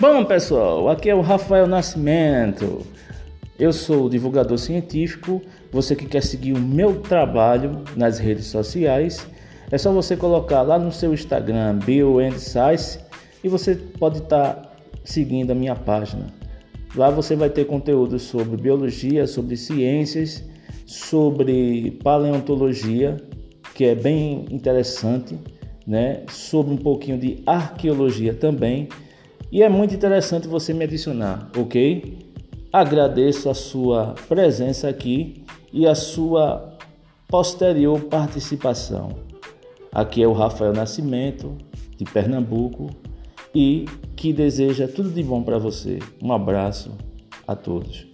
Bom, pessoal, aqui é o Rafael Nascimento. Eu sou divulgador científico. Você que quer seguir o meu trabalho nas redes sociais, é só você colocar lá no seu Instagram Bio and Science e você pode estar tá seguindo a minha página. Lá você vai ter conteúdo sobre biologia, sobre ciências, sobre paleontologia, que é bem interessante, né? Sobre um pouquinho de arqueologia também e é muito interessante você me adicionar, ok? Agradeço a sua presença aqui e a sua posterior participação. Aqui é o Rafael Nascimento, de Pernambuco, e que deseja tudo de bom para você. Um abraço a todos.